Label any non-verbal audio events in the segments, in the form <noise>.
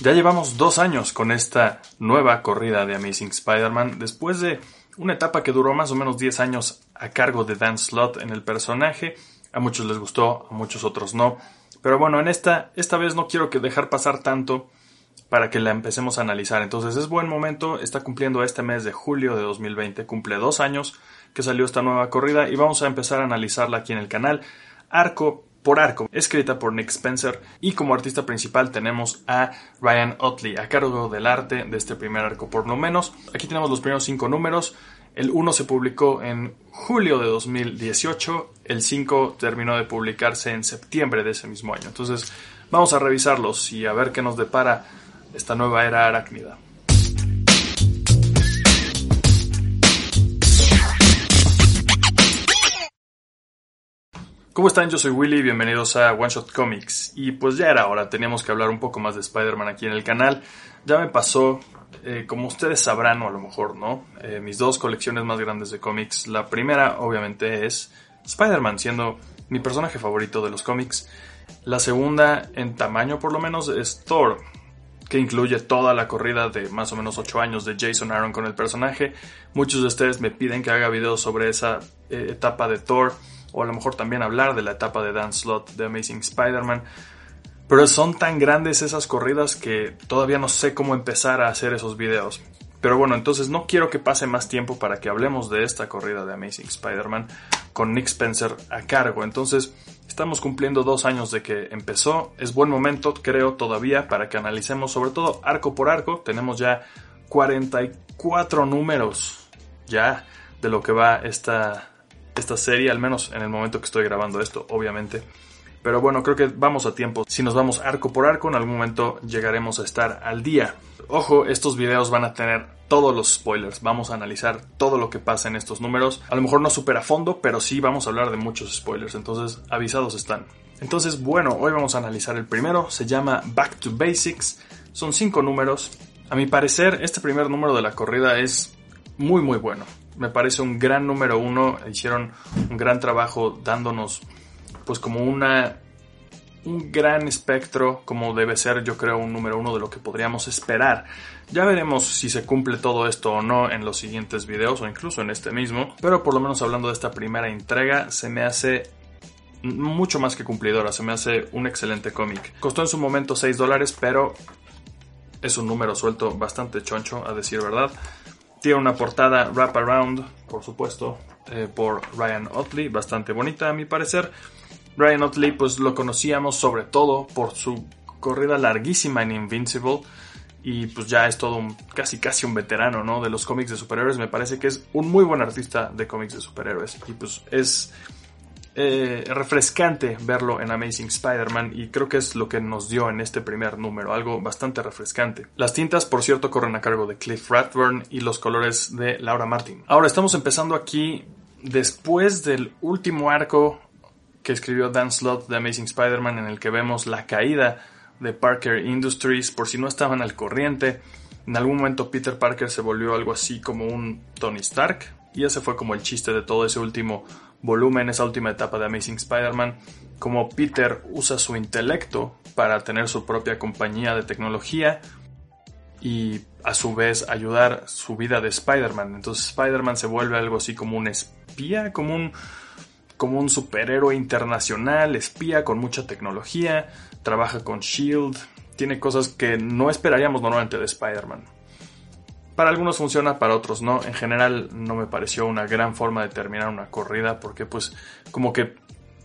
Ya llevamos dos años con esta nueva corrida de Amazing Spider-Man después de una etapa que duró más o menos 10 años a cargo de Dan Slott en el personaje. A muchos les gustó, a muchos otros no. Pero bueno, en esta, esta vez no quiero que dejar pasar tanto para que la empecemos a analizar. Entonces es buen momento, está cumpliendo este mes de julio de 2020, cumple dos años que salió esta nueva corrida y vamos a empezar a analizarla aquí en el canal. Arco por arco, escrita por Nick Spencer y como artista principal tenemos a Ryan Otley a cargo del arte de este primer arco por lo menos. Aquí tenemos los primeros cinco números. El 1 se publicó en julio de 2018, el 5 terminó de publicarse en septiembre de ese mismo año. Entonces vamos a revisarlos y a ver qué nos depara esta nueva era arácnida. ¿Cómo están? Yo soy Willy, bienvenidos a One Shot Comics. Y pues ya era hora, teníamos que hablar un poco más de Spider-Man aquí en el canal. Ya me pasó, eh, como ustedes sabrán, o a lo mejor no, eh, mis dos colecciones más grandes de cómics. La primera, obviamente, es Spider-Man, siendo mi personaje favorito de los cómics. La segunda, en tamaño por lo menos, es Thor, que incluye toda la corrida de más o menos 8 años de Jason Aaron con el personaje. Muchos de ustedes me piden que haga videos sobre esa eh, etapa de Thor o a lo mejor también hablar de la etapa de Dan Slott de Amazing Spider-Man. Pero son tan grandes esas corridas que todavía no sé cómo empezar a hacer esos videos. Pero bueno, entonces no quiero que pase más tiempo para que hablemos de esta corrida de Amazing Spider-Man con Nick Spencer a cargo. Entonces, estamos cumpliendo dos años de que empezó. Es buen momento, creo, todavía para que analicemos sobre todo arco por arco. Tenemos ya 44 números ya de lo que va esta, esta serie, al menos en el momento que estoy grabando esto, obviamente. Pero bueno, creo que vamos a tiempo. Si nos vamos arco por arco, en algún momento llegaremos a estar al día. Ojo, estos videos van a tener todos los spoilers. Vamos a analizar todo lo que pasa en estos números. A lo mejor no súper a fondo, pero sí vamos a hablar de muchos spoilers. Entonces, avisados están. Entonces, bueno, hoy vamos a analizar el primero. Se llama Back to Basics. Son cinco números. A mi parecer, este primer número de la corrida es muy, muy bueno me parece un gran número uno. Hicieron un gran trabajo dándonos, pues, como una. Un gran espectro, como debe ser, yo creo, un número uno de lo que podríamos esperar. Ya veremos si se cumple todo esto o no en los siguientes videos o incluso en este mismo. Pero por lo menos hablando de esta primera entrega, se me hace mucho más que cumplidora. Se me hace un excelente cómic. Costó en su momento 6 dólares, pero es un número suelto bastante choncho, a decir verdad. Tiene una portada wrap around, por supuesto, eh, por Ryan Otley, bastante bonita a mi parecer. Ryan Otley, pues lo conocíamos sobre todo por su corrida larguísima en Invincible. Y pues ya es todo un, casi casi un veterano, ¿no? De los cómics de superhéroes. Me parece que es un muy buen artista de cómics de superhéroes. Y pues es eh, refrescante verlo en Amazing Spider-Man y creo que es lo que nos dio en este primer número, algo bastante refrescante. Las tintas, por cierto, corren a cargo de Cliff Rathburn y los colores de Laura Martin. Ahora estamos empezando aquí después del último arco que escribió Dan Slott de Amazing Spider-Man en el que vemos la caída de Parker Industries, por si no estaban al corriente. En algún momento Peter Parker se volvió algo así como un Tony Stark y ese fue como el chiste de todo ese último volumen, esa última etapa de Amazing Spider-Man, como Peter usa su intelecto para tener su propia compañía de tecnología y a su vez ayudar su vida de Spider-Man. Entonces Spider-Man se vuelve algo así como un espía, como un, como un superhéroe internacional, espía con mucha tecnología, trabaja con Shield, tiene cosas que no esperaríamos normalmente de Spider-Man. Para algunos funciona, para otros no. En general no me pareció una gran forma de terminar una corrida porque pues como que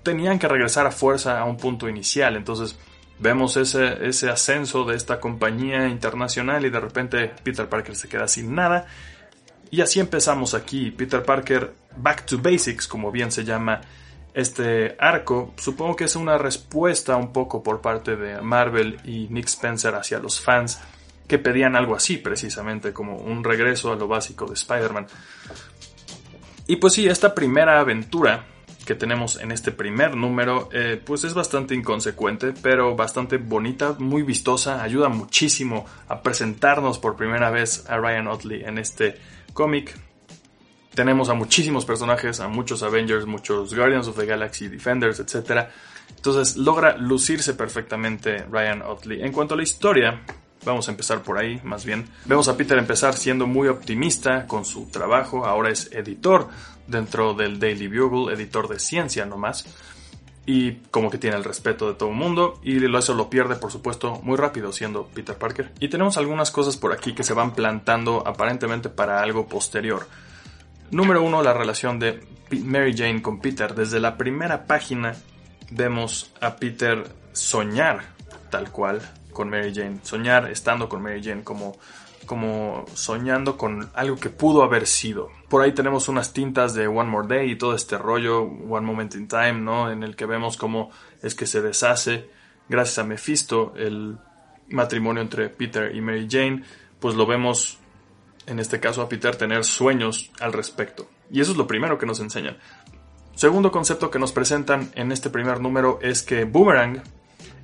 tenían que regresar a fuerza a un punto inicial. Entonces vemos ese, ese ascenso de esta compañía internacional y de repente Peter Parker se queda sin nada. Y así empezamos aquí. Peter Parker Back to Basics, como bien se llama este arco. Supongo que es una respuesta un poco por parte de Marvel y Nick Spencer hacia los fans que pedían algo así precisamente, como un regreso a lo básico de Spider-Man. Y pues sí, esta primera aventura que tenemos en este primer número, eh, pues es bastante inconsecuente, pero bastante bonita, muy vistosa, ayuda muchísimo a presentarnos por primera vez a Ryan Otley en este cómic. Tenemos a muchísimos personajes, a muchos Avengers, muchos Guardians of the Galaxy, Defenders, etc. Entonces logra lucirse perfectamente Ryan Otley. En cuanto a la historia, Vamos a empezar por ahí, más bien. Vemos a Peter empezar siendo muy optimista con su trabajo. Ahora es editor dentro del Daily Bugle, editor de ciencia nomás. Y como que tiene el respeto de todo el mundo. Y eso lo pierde, por supuesto, muy rápido siendo Peter Parker. Y tenemos algunas cosas por aquí que se van plantando aparentemente para algo posterior. Número uno, la relación de Mary Jane con Peter. Desde la primera página vemos a Peter soñar tal cual con Mary Jane, soñar estando con Mary Jane como como soñando con algo que pudo haber sido. Por ahí tenemos unas tintas de One More Day y todo este rollo, One Moment in Time, ¿no? En el que vemos cómo es que se deshace, gracias a Mephisto, el matrimonio entre Peter y Mary Jane, pues lo vemos, en este caso a Peter, tener sueños al respecto. Y eso es lo primero que nos enseñan. Segundo concepto que nos presentan en este primer número es que Boomerang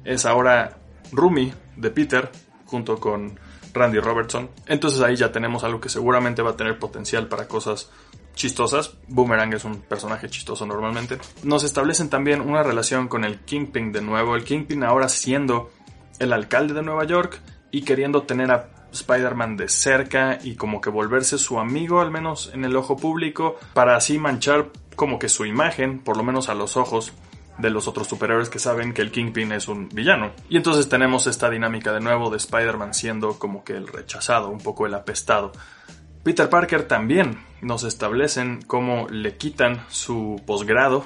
es ahora Rumi de Peter junto con Randy Robertson. Entonces ahí ya tenemos algo que seguramente va a tener potencial para cosas chistosas. Boomerang es un personaje chistoso normalmente. Nos establecen también una relación con el Kingpin de nuevo. El Kingpin ahora siendo el alcalde de Nueva York y queriendo tener a Spider-Man de cerca y como que volverse su amigo, al menos en el ojo público, para así manchar como que su imagen, por lo menos a los ojos de los otros superhéroes que saben que el Kingpin es un villano. Y entonces tenemos esta dinámica de nuevo de Spider-Man siendo como que el rechazado, un poco el apestado. Peter Parker también nos establecen cómo le quitan su posgrado,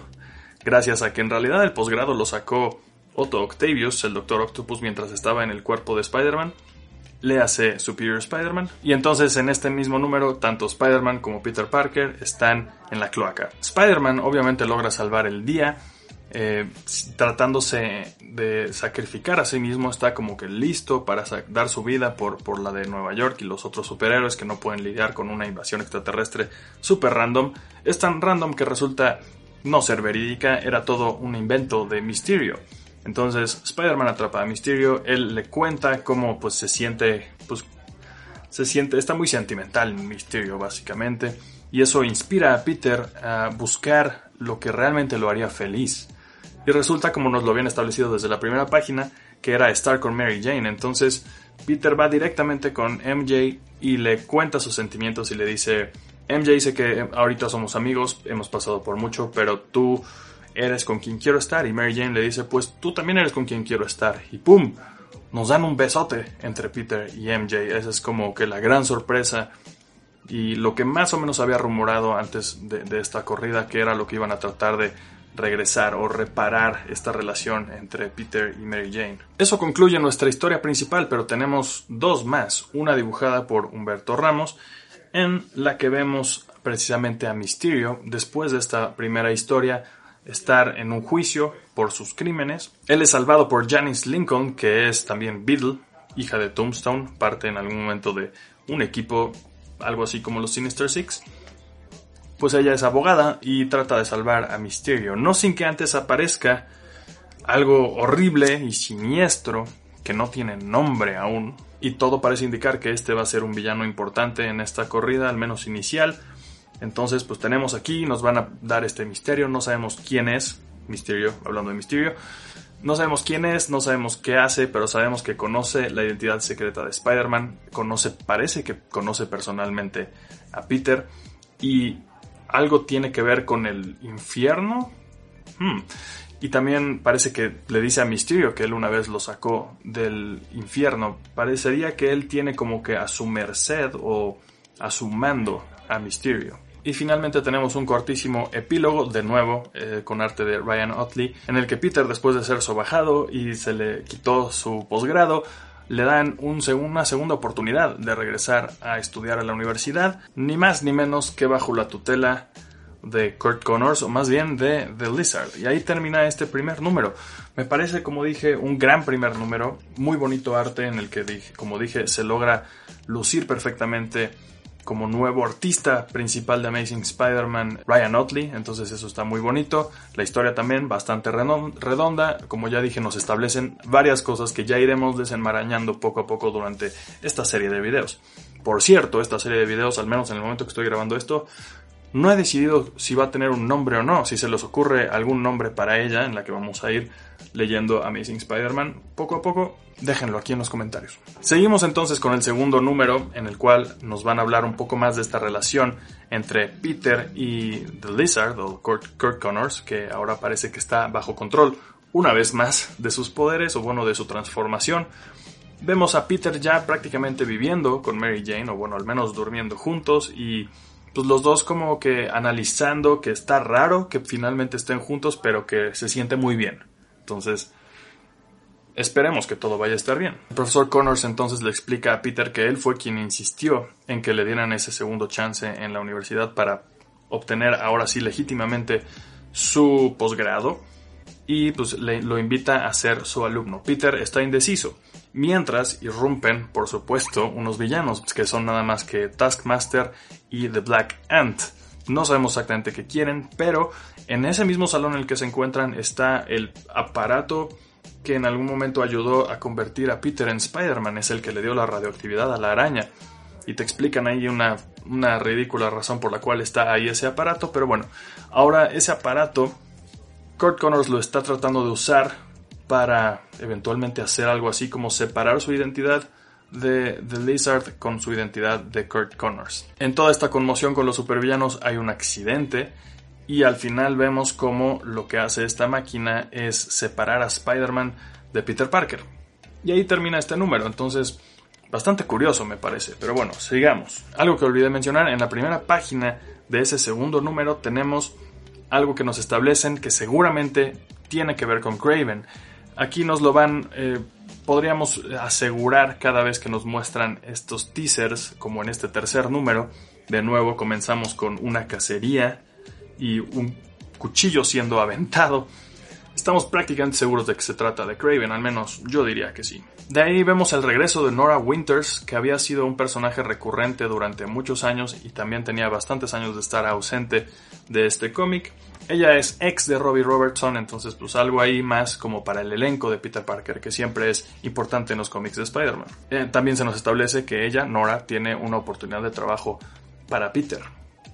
gracias a que en realidad el posgrado lo sacó Otto Octavius, el Doctor Octopus, mientras estaba en el cuerpo de Spider-Man le hace Superior Spider-Man. Y entonces en este mismo número, tanto Spider-Man como Peter Parker están en la cloaca. Spider-Man obviamente logra salvar el día. Eh, tratándose de sacrificar a sí mismo, está como que listo para dar su vida por, por la de Nueva York y los otros superhéroes que no pueden lidiar con una invasión extraterrestre super random. Es tan random que resulta no ser verídica, era todo un invento de Mysterio. Entonces Spider-Man atrapa a Mysterio, él le cuenta cómo pues se siente, pues se siente, está muy sentimental Mysterio básicamente, y eso inspira a Peter a buscar lo que realmente lo haría feliz. Y resulta como nos lo habían establecido desde la primera página, que era estar con Mary Jane. Entonces Peter va directamente con MJ y le cuenta sus sentimientos y le dice, MJ dice que ahorita somos amigos, hemos pasado por mucho, pero tú eres con quien quiero estar. Y Mary Jane le dice, pues tú también eres con quien quiero estar. Y ¡pum! Nos dan un besote entre Peter y MJ. Esa es como que la gran sorpresa. Y lo que más o menos había rumorado antes de, esta corrida, que era lo que iban a tratar de regresar o reparar esta relación entre Peter y Mary Jane. Eso concluye nuestra historia principal, pero tenemos dos más. Una dibujada por Humberto Ramos, en la que vemos precisamente a Mysterio después de esta primera historia estar en un juicio por sus crímenes. Él es salvado por Janice Lincoln, que es también Beetle, hija de Tombstone, parte en algún momento de un equipo, algo así como los Sinister Six. Pues ella es abogada y trata de salvar a Mysterio, no sin que antes aparezca algo horrible y siniestro que no tiene nombre aún. Y todo parece indicar que este va a ser un villano importante en esta corrida, al menos inicial. Entonces, pues tenemos aquí, nos van a dar este misterio, no sabemos quién es, misterio, hablando de misterio, no sabemos quién es, no sabemos qué hace, pero sabemos que conoce la identidad secreta de Spider-Man, conoce, parece que conoce personalmente a Peter y algo tiene que ver con el infierno. Hmm. Y también parece que le dice a Misterio que él una vez lo sacó del infierno. Parecería que él tiene como que a su merced o a su mando a Mysterio. Y finalmente tenemos un cortísimo epílogo, de nuevo, eh, con arte de Ryan Otley, en el que Peter, después de ser sobajado y se le quitó su posgrado, le dan un, una segunda oportunidad de regresar a estudiar a la universidad, ni más ni menos que bajo la tutela de Kurt Connors, o más bien de The Lizard. Y ahí termina este primer número. Me parece, como dije, un gran primer número, muy bonito arte en el que, como dije, se logra lucir perfectamente como nuevo artista principal de Amazing Spider-Man, Ryan Otley, entonces eso está muy bonito. La historia también bastante redonda, como ya dije, nos establecen varias cosas que ya iremos desenmarañando poco a poco durante esta serie de videos. Por cierto, esta serie de videos, al menos en el momento que estoy grabando esto, No he decidido si va a tener un nombre o no, si se les ocurre algún nombre para ella en la que vamos a ir leyendo Amazing Spider-Man poco a poco, déjenlo aquí en los comentarios. Seguimos entonces con el segundo número en el cual nos van a hablar un poco más de esta relación entre Peter y The Lizard o Kurt, Kurt Connors, que ahora parece que está bajo control una vez más de sus poderes o bueno de su transformación. Vemos a Peter ya prácticamente viviendo con Mary Jane o bueno al menos durmiendo juntos y pues los dos como que analizando que está raro que finalmente estén juntos, pero que se siente muy bien. Entonces, esperemos que todo vaya a estar bien. El profesor Connors entonces le explica a Peter que él fue quien insistió en que le dieran ese segundo chance en la universidad para obtener ahora sí legítimamente su posgrado y pues le, lo invita a ser su alumno. Peter está indeciso, mientras irrumpen, por supuesto, unos villanos que son nada más que Taskmaster y The Black Ant. No sabemos exactamente qué quieren, pero en ese mismo salón en el que se encuentran está el aparato que en algún momento ayudó a convertir a Peter en Spider-Man, es el que le dio la radioactividad a la araña. Y te explican ahí una, una ridícula razón por la cual está ahí ese aparato, pero bueno, ahora ese aparato Kurt Connors lo está tratando de usar para eventualmente hacer algo así como separar su identidad de The Lizard con su identidad de Kurt Connors. En toda esta conmoción con los supervillanos hay un accidente y al final vemos cómo lo que hace esta máquina es separar a Spider-Man de Peter Parker. Y ahí termina este número, entonces bastante curioso me parece, pero bueno, sigamos. Algo que olvidé mencionar, en la primera página de ese segundo número tenemos algo que nos establecen que seguramente tiene que ver con Craven. Aquí nos lo van, eh, podríamos asegurar cada vez que nos muestran estos teasers, como en este tercer número. De nuevo comenzamos con una cacería y un cuchillo siendo aventado. Estamos prácticamente seguros de que se trata de Craven, al menos yo diría que sí. De ahí vemos el regreso de Nora Winters, que había sido un personaje recurrente durante muchos años y también tenía bastantes años de estar ausente de este cómic. Ella es ex de Robbie Robertson, entonces pues algo ahí más como para el elenco de Peter Parker, que siempre es importante en los cómics de Spider-Man. Eh, también se nos establece que ella, Nora, tiene una oportunidad de trabajo para Peter,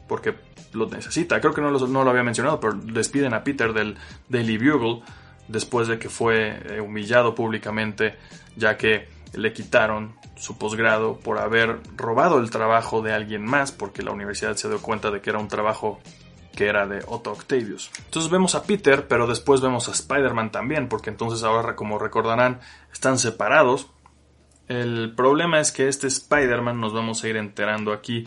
porque lo necesita. Creo que no lo, no lo había mencionado, pero despiden a Peter del Daily Bugle después de que fue eh, humillado públicamente, ya que le quitaron su posgrado por haber robado el trabajo de alguien más, porque la universidad se dio cuenta de que era un trabajo que era de Otto Octavius. Entonces vemos a Peter, pero después vemos a Spider-Man también, porque entonces ahora, como recordarán, están separados. El problema es que este Spider-Man nos vamos a ir enterando aquí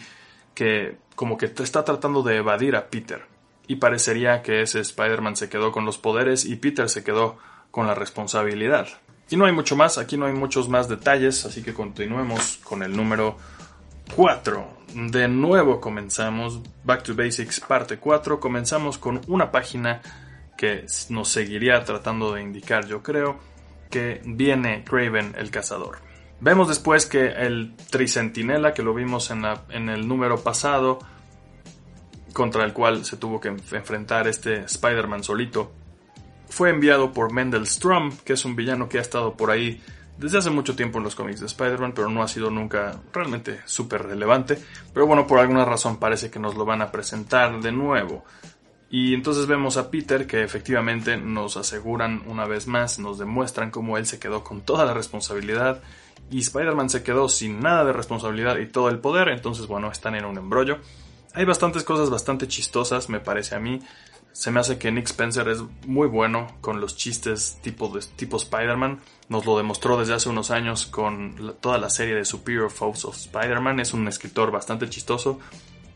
que como que está tratando de evadir a Peter. Y parecería que ese Spider-Man se quedó con los poderes y Peter se quedó con la responsabilidad. Y no hay mucho más, aquí no hay muchos más detalles, así que continuemos con el número 4. De nuevo comenzamos Back to Basics parte 4. Comenzamos con una página que nos seguiría tratando de indicar, yo creo, que viene Craven el cazador. Vemos después que el Tricentinela, que lo vimos en, el número pasado, contra el cual se tuvo que enfrentar este Spider-Man solito, fue enviado por Mendel Strum, que es un villano que ha estado por ahí desde hace mucho tiempo en los cómics de Spider-Man, pero no ha sido nunca realmente súper relevante. Pero bueno, por alguna razón parece que nos lo van a presentar de nuevo. Y entonces vemos a Peter que efectivamente nos aseguran una vez más, nos demuestran cómo él se quedó con toda la responsabilidad y Spider-Man se quedó sin nada de responsabilidad y todo el poder, entonces bueno, están en un embrollo. Hay bastantes cosas bastante chistosas, me parece a mí. Se me hace que Nick Spencer es muy bueno con los chistes tipo, tipo Spider-Man. Nos lo demostró desde hace unos años con toda la serie de Superior Foes of Spider-Man. Es un escritor bastante chistoso,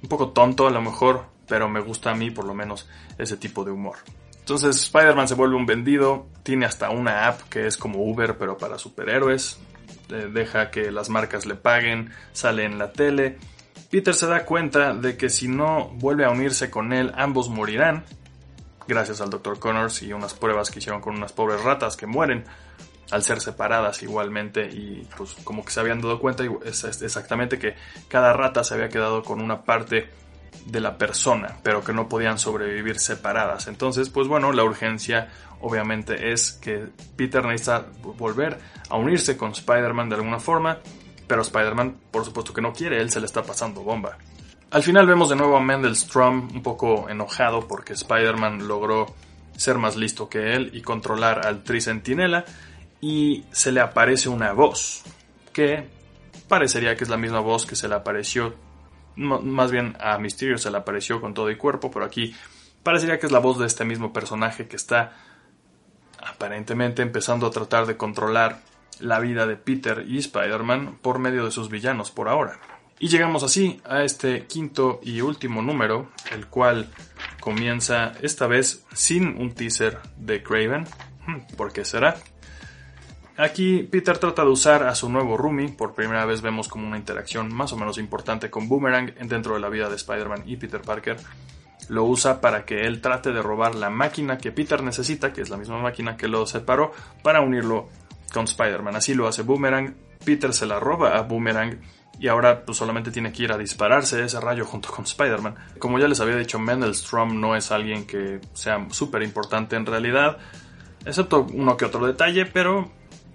un poco tonto a lo mejor, pero me gusta a mí por lo menos ese tipo de humor. Entonces Spider-Man se vuelve un vendido, tiene hasta una app que es como Uber pero para superhéroes, deja que las marcas le paguen, sale en la tele. Peter se da cuenta de que si no vuelve a unirse con él ambos morirán gracias al Dr. Connors y unas pruebas que hicieron con unas pobres ratas que mueren al ser separadas igualmente y pues como que se habían dado cuenta exactamente que cada rata se había quedado con una parte de la persona, pero que no podían sobrevivir separadas. Entonces, pues bueno, la urgencia obviamente es que Peter necesita volver a unirse con Spider-Man de alguna forma, pero Spider-Man por supuesto que no quiere, él se le está pasando bomba. Al final vemos de nuevo a Mendelstrom un poco enojado porque Spider-Man logró ser más listo que él y controlar al Tricentinela y se le aparece una voz que parecería que es la misma voz que se le apareció más bien a Mysterio se le apareció con todo y cuerpo, pero aquí parecería que es la voz de este mismo personaje que está aparentemente empezando a tratar de controlar la vida de Peter y Spider-Man por medio de sus villanos por ahora. Y llegamos así a este quinto y último número, el cual comienza esta vez sin un teaser de Craven. Hmm, ¿Por qué será? Aquí Peter trata de usar a su nuevo roomie, por primera vez vemos como una interacción más o menos importante con Boomerang dentro de la vida de Spider-Man y Peter Parker. Lo usa para que él trate de robar la máquina que Peter necesita, que es la misma máquina que lo separó, para unirlo con Spider-Man. Así lo hace Boomerang, Peter se la roba a Boomerang y ahora pues, solamente tiene que ir a dispararse ese rayo junto con Spider-Man. Como ya les había dicho, Mendelstrom no es alguien que sea súper importante en realidad, excepto uno que otro detalle, pero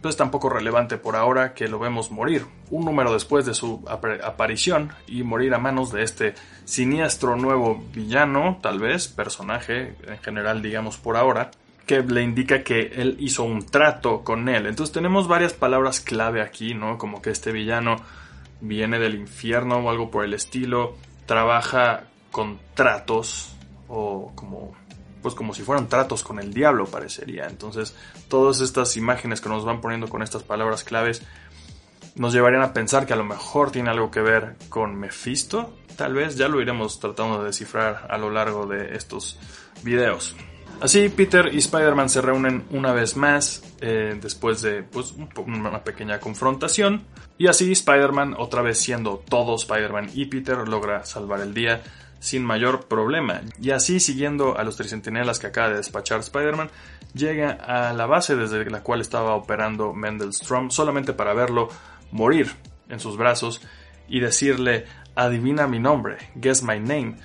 es tampoco relevante por ahora que lo vemos morir, un número después de su aparición y morir a manos de este siniestro nuevo villano, tal vez, personaje en general digamos por ahora, que le indica que él hizo un trato con él. Entonces tenemos varias palabras clave aquí, ¿no? Como que este villano viene del infierno o algo por el estilo, trabaja con tratos o como pues como si fueran tratos con el diablo parecería. Entonces, todas estas imágenes que nos van poniendo con estas palabras claves nos llevarían a pensar que a lo mejor tiene algo que ver con Mephisto. Tal vez ya lo iremos tratando de descifrar a lo largo de estos videos. Así, Peter y Spider-Man se reúnen una vez más eh, después de pues, una pequeña confrontación. Y así, Spider-Man, otra vez siendo todo Spider-Man y Peter, logra salvar el día sin mayor problema. Y así, siguiendo a los tricentinelas que acaba de despachar Spider-Man, llega a la base desde la cual estaba operando Mendelstrom solamente para verlo morir en sus brazos y decirle adivina mi nombre, guess my name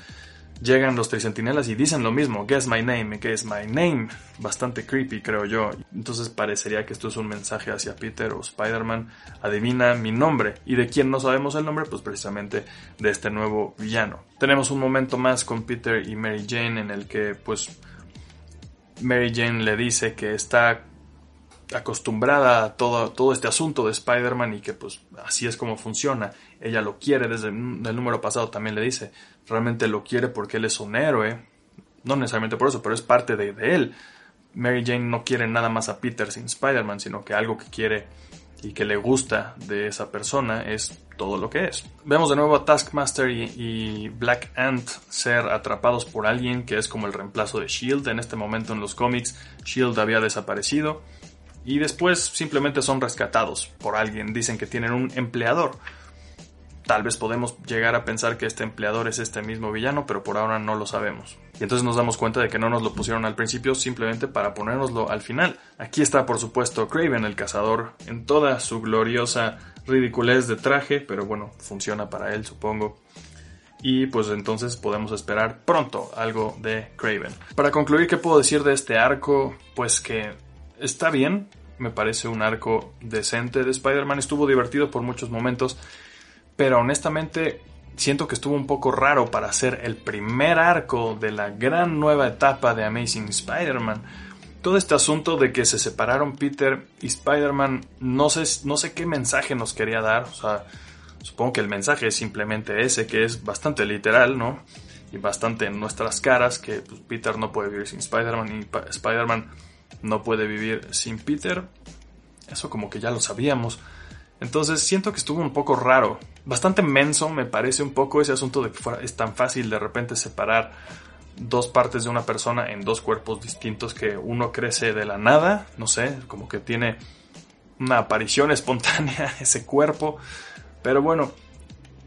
llegan los tricentinelas y dicen lo mismo, guess my name, guess my name, bastante creepy creo yo. Entonces parecería que esto es un mensaje hacia Peter o Spider-Man, adivina mi nombre. ¿Y de quién no sabemos el nombre? Pues precisamente de este nuevo villano. Tenemos un momento más con Peter y Mary Jane en el que pues Mary Jane le dice que está acostumbrada a todo, todo este asunto de Spider-Man y que pues así es como funciona. Ella lo quiere desde el número pasado también le dice, realmente lo quiere porque él es un héroe, no necesariamente por eso, pero es parte de, él. Mary Jane no quiere nada más a Peter sin Spider-Man, sino que algo que quiere y que le gusta de esa persona es todo lo que es. Vemos de nuevo a Taskmaster y, y, Black Ant ser atrapados por alguien que es como el reemplazo de Shield. En este momento en los cómics Shield había desaparecido y después simplemente son rescatados por alguien. Dicen que tienen un empleador. Tal vez podemos llegar a pensar que este empleador es este mismo villano, pero por ahora no lo sabemos. Y entonces nos damos cuenta de que no nos lo pusieron al principio simplemente para ponérnoslo al final. Aquí está por supuesto Craven el cazador en toda su gloriosa ridiculez de traje, pero bueno, funciona para él supongo. Y pues entonces podemos esperar pronto algo de Craven. Para concluir, ¿qué puedo decir de este arco? Pues que está bien, me parece un arco decente de Spider-Man, estuvo divertido por muchos momentos, pero honestamente siento que estuvo un poco raro para ser el primer arco de la gran nueva etapa de Amazing Spider-Man. Todo este asunto de que se separaron Peter y Spider-Man, no sé, no sé qué mensaje nos quería dar, o sea, supongo que el mensaje es simplemente ese, que es bastante literal, ¿no? Y bastante en nuestras caras, que pues, Peter no puede vivir sin Spider-Man y Spider-Man no puede vivir sin Peter. Eso como que ya lo sabíamos. Entonces siento que estuvo un poco raro. Bastante menso me parece un poco ese asunto de que es tan fácil de repente separar dos partes de una persona en dos cuerpos distintos que uno crece de la nada, no sé, como que tiene una aparición <laughs> espontánea ese cuerpo. Pero bueno,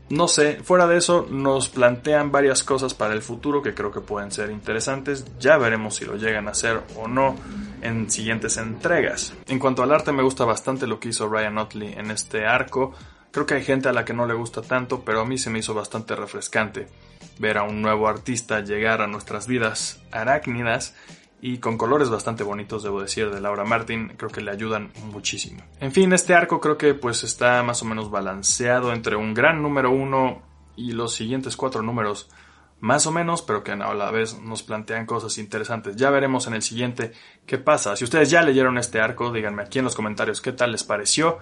no sé, fuera de eso nos plantean varias cosas para el futuro que creo que pueden ser interesantes. Ya veremos si lo llegan a hacer o no en siguientes entregas. En cuanto al arte me gusta bastante lo que hizo Ryan Otley en este arco. Creo que hay gente a la que no le gusta tanto, pero a mí se me hizo bastante refrescante ver a un nuevo artista llegar a nuestras vidas arácnidas y con colores bastante bonitos, debo decir, de Laura Martin, creo que le ayudan muchísimo. En fin, este arco creo que pues está más o menos balanceado entre un gran número uno y los siguientes cuatro números más o menos, pero que a la vez nos plantean cosas interesantes. Ya veremos en el siguiente qué pasa. Si ustedes ya leyeron este arco, díganme aquí en los comentarios qué tal les pareció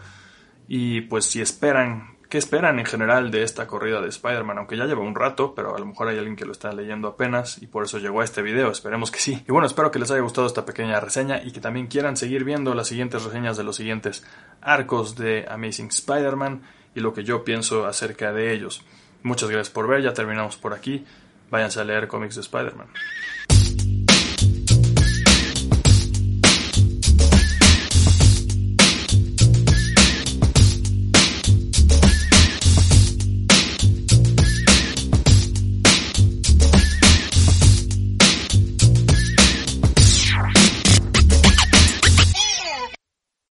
y pues si esperan, qué esperan en general de esta corrida de Spider-Man, aunque ya lleva un rato, pero a lo mejor hay alguien que lo está leyendo apenas y por eso llegó a este video, esperemos que sí. Y bueno, espero que les haya gustado esta pequeña reseña y que también quieran seguir viendo las siguientes reseñas de los siguientes arcos de Amazing Spider-Man y lo que yo pienso acerca de ellos. Muchas gracias por ver, ya terminamos por aquí váyanse a leer cómics de Spider-Man.